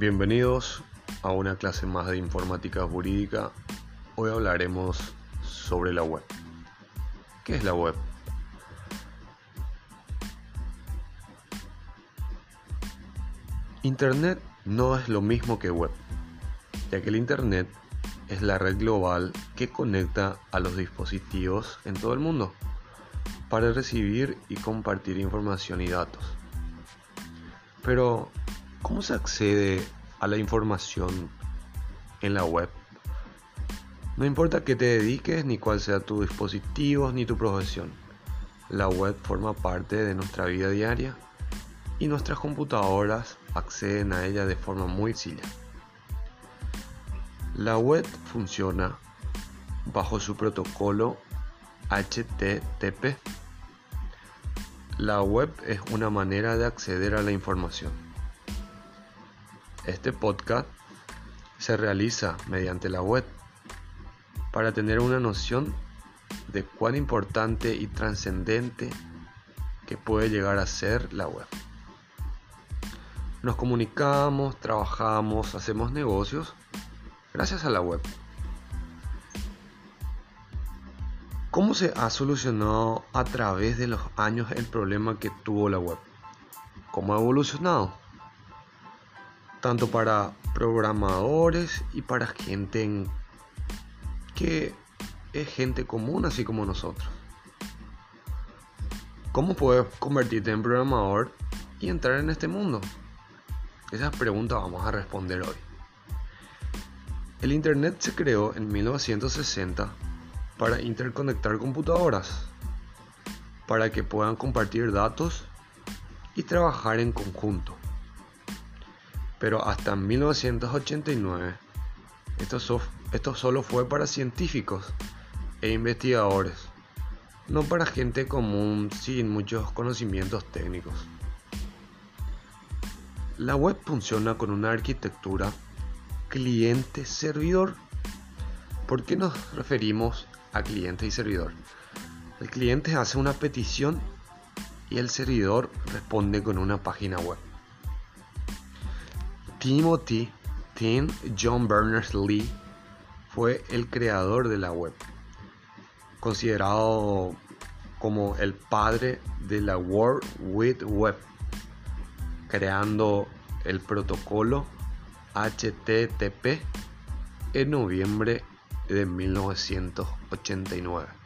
Bienvenidos a una clase más de informática jurídica. Hoy hablaremos sobre la web. ¿Qué es la web? Internet no es lo mismo que web, ya que el Internet es la red global que conecta a los dispositivos en todo el mundo para recibir y compartir información y datos. Pero, ¿cómo se accede a la información en la web? No importa qué te dediques ni cuál sea tu dispositivo ni tu profesión. La web forma parte de nuestra vida diaria y nuestras computadoras acceden a ella de forma muy sencilla. La web funciona bajo su protocolo HTTP. La web es una manera de acceder a la información. Este podcast se realiza mediante la web para tener una noción de cuán importante y trascendente que puede llegar a ser la web. Nos comunicamos, trabajamos, hacemos negocios gracias a la web. ¿Cómo se ha solucionado a través de los años el problema que tuvo la web? ¿Cómo ha evolucionado? Tanto para programadores y para gente que es gente común así como nosotros. ¿Cómo puedes convertirte en programador y entrar en este mundo? Esas preguntas vamos a responder hoy. El Internet se creó en 1960 para interconectar computadoras, para que puedan compartir datos y trabajar en conjunto. Pero hasta 1989 esto, solo fue para científicos e investigadores, no para gente común sin muchos conocimientos técnicos. La web funciona con una arquitectura cliente-servidor. ¿Por qué nos referimos a cliente y servidor? El cliente hace una petición y el servidor responde con una página web. Timothy Tim John Berners-Lee fue el creador de la web, considerado como el padre de la World Wide Web, creando el protocolo HTTP en noviembre de 1989.